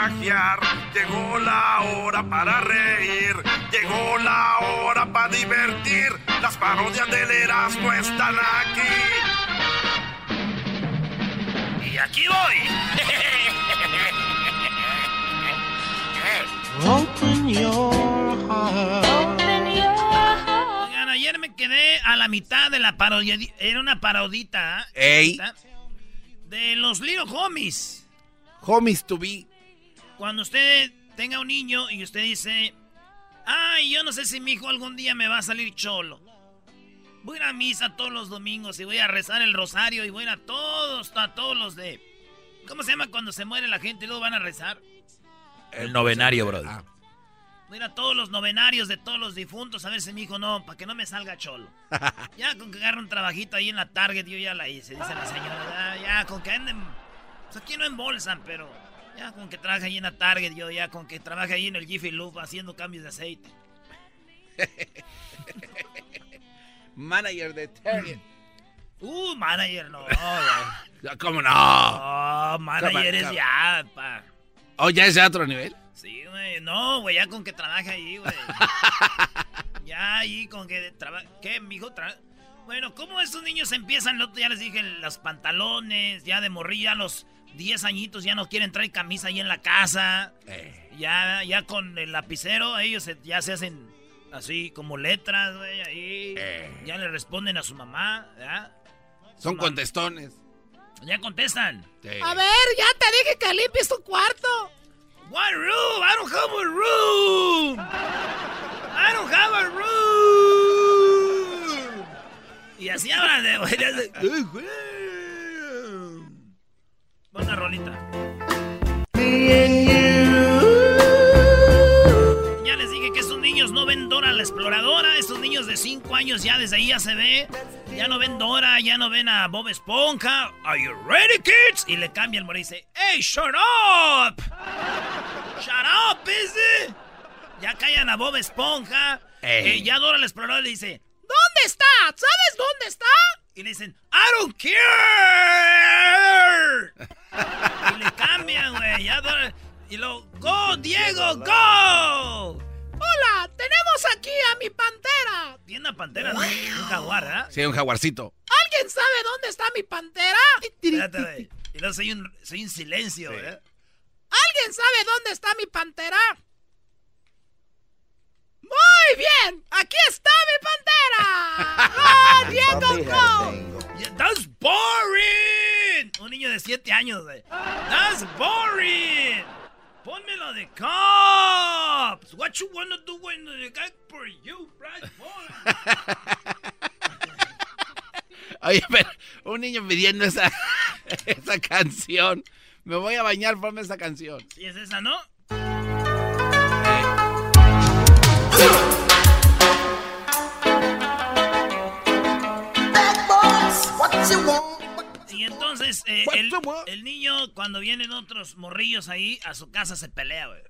Carcajear, llegó la hora para reír, llegó la hora para divertir. Las parodias del Erasmo están aquí. Y aquí voy. Oigan, ayer me quedé a la mitad de la parodia. Era una parodita. ¿eh? Ey. De los Little Homies. Homies to be. Cuando usted tenga un niño y usted dice, ay, yo no sé si mi hijo algún día me va a salir cholo. Voy a ir a misa todos los domingos y voy a rezar el rosario y voy a ir a todos, a todos los de... ¿Cómo se llama cuando se muere la gente y luego van a rezar? El novenario, bro. Ah, Voy a ir a todos los novenarios de todos los difuntos a ver si mi hijo no, para que no me salga cholo. ya con que agarre un trabajito ahí en la Target, yo ya la hice, dice la señora. Ya, ya, con que anden. Pues aquí no embolsan, pero ya con que trabaje ahí en la Target, yo ya con que trabaje ahí en el Jiffy Lube haciendo cambios de aceite. Manager de Target. Uh, manager, no. güey. ¿Cómo no? No, manager es ya, pa. ¿O ya es de otro nivel? Sí, güey. No, güey, ya con que trabaje ahí, güey. ya ahí con que trabaje. ¿Qué, mijo? Tra- bueno, ¿cómo estos niños empiezan? Otro ya les dije, los pantalones, ya de morrilla, los 10 añitos ya no quieren traer camisa ahí en la casa. Eh. Ya, ya con el lapicero, ellos se- ya se hacen así como letras, güey, ahí. Eh. Ya le responden a su mamá, ¿ya? Son contestones. Ya contestan. Sí. A ver, ya te dije que limpies tu cuarto. One room. I don't have a room. I don't have a room. Y así hablan de güey. le hace, "Ay, güey". Pon una rolita. Ya les dije que estos niños no ven Dora la exploradora. Estos niños de 5 años ya desde ahí ya se ve. Ya no ven Dora, ya no ven a Bob Esponja. Are you ready, kids? Y le cambia el moro y dice, ¡Hey, shut up! ¡Shut up, busy! Ya callan a Bob Esponja. Ey. Eh, ya Dora la exploradora le dice, ¿Dónde está? ¿Sabes dónde está? y le dicen, I don't care. Diego, go. Hola, tenemos aquí a mi pantera. Tiene una pantera, ¿no? Un jaguar, ¿ah? Sí, un jaguarcito. ¿Alguien sabe dónde está mi pantera? Espérate. Y luego soy un, soy un silencio, ¿eh? ¿Alguien sabe dónde está mi pantera? Muy bien, aquí está mi pantera. ¡Oh, Diego, go! That's boring. Un niño de 7 años, güey. That's boring. Pónmelo de cops. What you wanna do when the guy for you, boy? Oye, pero un niño pidiendo esa, esa canción. Me voy a bañar, ponme esa canción. ¿Sí es esa, no? Y entonces eh, el, el niño cuando vienen otros morrillos ahí a su casa se pelea, güey.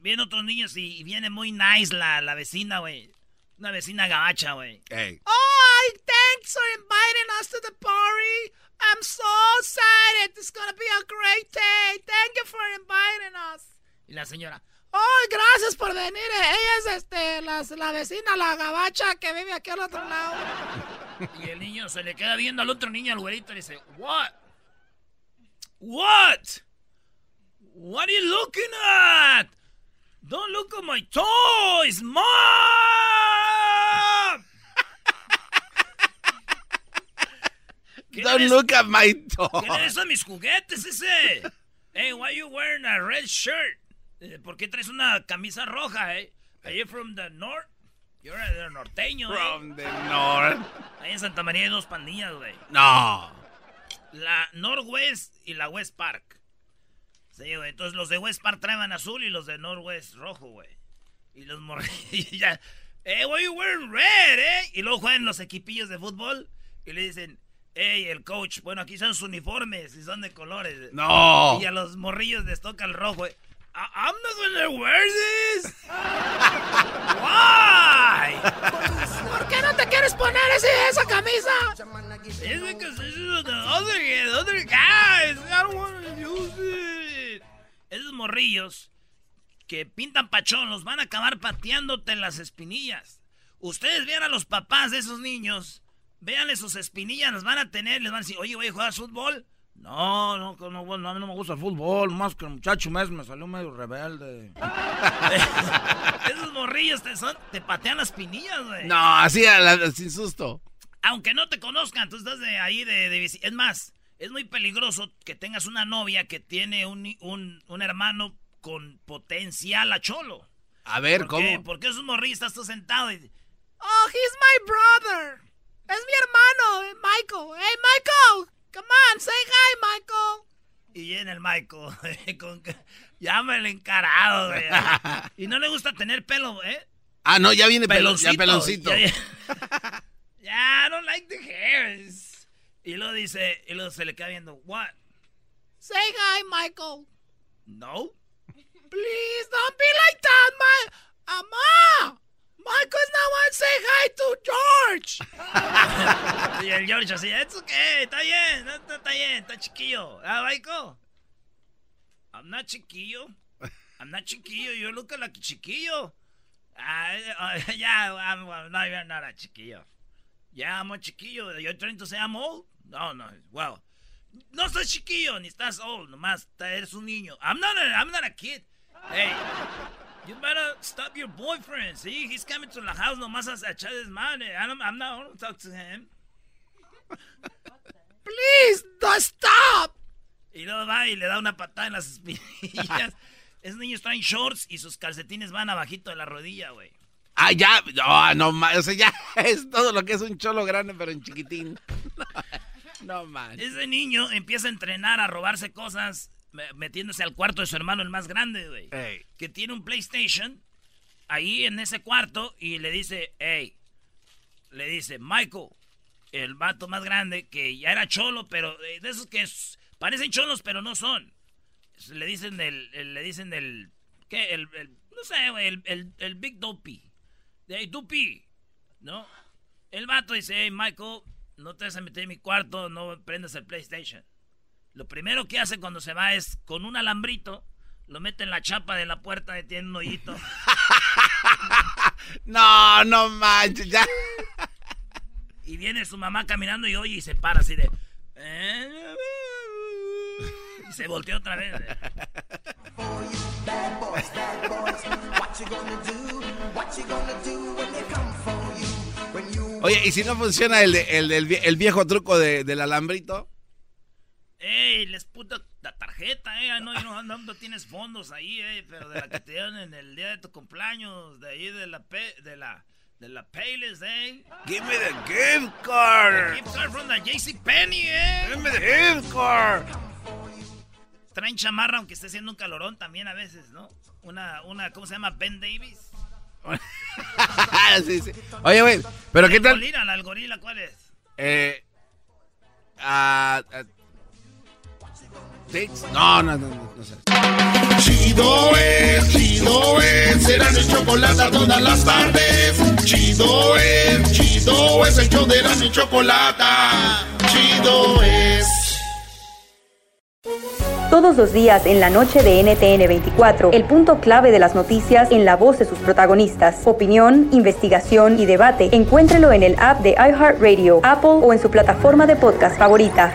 Vienen otros niños y, y viene muy nice la, la vecina, güey. Una vecina gabacha, güey. Ey. Oh, thanks for inviting us to the party. I'm so excited. It's gonna be a great day. Thank you for inviting us. Y la señora, ¡Ay, gracias por venir! Ella es este, la, la vecina, la gabacha que vive aquí al otro lado. Y el niño se le queda viendo al otro niño, al güerito, y le dice, What? What? What are you looking at? Don't look at my toys, mom! Don't look at my toys. ¿Qué es eso mis juguetes ese? Hey, why you wearing a red shirt? Eh, ¿Por qué traes una camisa roja, eh? Are you from the north? You're a norteño, eh. From the north. Ahí en Santa María hay dos pandillas, güey. No. La Northwest y la West Park. Sí, güey. Entonces los de West Park traen azul y los de Northwest rojo, güey. Y los morrillos ya. Eh, why you wearing red, eh? Y luego juegan los equipillos de fútbol y le dicen, hey, el coach, bueno, aquí son sus uniformes y son de colores. No. Y a los morrillos les toca el rojo, güey. I'm not gonna wear this. Why? ¿Por qué no te quieres poner ese, esa camisa? It's because this is the other, the other guys. I don't want to use it. Esos morrillos que pintan pachón los van a acabar pateándote en las espinillas. Ustedes vean a los papás de esos niños, véanle sus espinillas, las van a tener, les van a decir, oye, voy a jugar fútbol. No, no, no, bueno, a mí no me gusta el fútbol, más que el muchacho mes me salió medio rebelde. Esos morrillos te, son, te patean las pinillas, güey. No, así a la- sin susto. Aunque no te conozcan, tú estás de ahí de, de visi- Es más, es muy peligroso que tengas una novia que tiene un, un, un hermano con potencial a cholo. A ver, ¿Por qué? ¿cómo? Porque esos morrillos estás tú sentado y... Oh, he's my brother. Es mi hermano, eh, Michael. Hey, Michael. Come on, say hi, Michael. Y en el Michael, con, ya me lo encarado, güey. Y no le gusta tener pelo, ¿eh? Ah, no, ya viene pelo- Peloncito. ya peloncito. Ya, ya. Ya, I don't like the hairs. Y luego dice, y luego se le queda viendo, what? Say hi, Michael. No. Please don't be like that, my. Ama. Michael's not one say hi to George. Y el George así, ¿es okay, está bien, no, está, está bien, está chiquillo. Ah, Michael. I'm not chiquillo. I'm not chiquillo, you look like chiquillo. Ah, uh, yeah, I'm, I'm no, you're not a chiquillo. Yeah, I'm a chiquillo. You're trying to say I'm old? No, no, well. No estás chiquillo, ni estás old, nomás eres un niño. I'm not a, I'm not a kid. Hey, you better stop your boyfriend. See, he's coming to the house nomás a a echar desmadre. I don't, I'm not, I don't talk to him. Please, don't stop. Y luego va y le da una patada en las espinillas. Esos niños traen shorts y sus calcetines van abajito de la rodilla, güey. Ah, ya, no, no, ma- o sea, ya es todo lo que es un cholo grande, pero en chiquitín. No, man. Ese niño empieza a entrenar a robarse cosas metiéndose al cuarto de su hermano, el más grande, güey. Que tiene un PlayStation ahí en ese cuarto y le dice, hey, le dice, Michael, el vato más grande que ya era cholo, pero eh, de esos que parecen cholos, pero no son. Le dicen el- le dicen del, ¿qué? El, el- no sé, güey, el, el, el Big Dopey. De ahí, Dupi, ¿no? El vato dice, hey, Michael, no te vas a meter en mi cuarto, no prendas el PlayStation. Lo primero que hace cuando se va es con un alambrito, lo mete en la chapa de la puerta y tiene un hoyito. No, no manches, ya. Y viene su mamá caminando y oye y se para así de. "Eh". Y se volteó otra vez. Oye, ¿y si no funciona el, de- el, el viejo truco de- del alambrito? ¡Ey, les puta la tarjeta, eh! No, no, no, no tienes fondos ahí, eh, pero de la que te dieron en el día de tu cumpleaños, de ahí de la pe- de la de la Payless, eh. Give me the gift card. Gift card from the JC Penny, eh. Give me the gift card. Traen chamarra aunque esté haciendo un calorón también a veces, ¿no? Una, una, ¿cómo se llama? Ben Davis. Sí, sí. Oye, güey, pero ¿qué tal? gorila, la- el gorila, ¿cuál es? Eh, ah, ah, ¿Six? No, no, no, no, no sé. Chido es, chido es, será mi chocolate todas las tardes. Chido es, chido es, el show de la mi chocolate. Chido es. Todos los días en la noche de NTN 24, el punto clave de las noticias en la voz de sus protagonistas. Opinión, investigación y debate. Encuéntrelo en el app de iHeartRadio, Apple o en su plataforma de podcast favorita.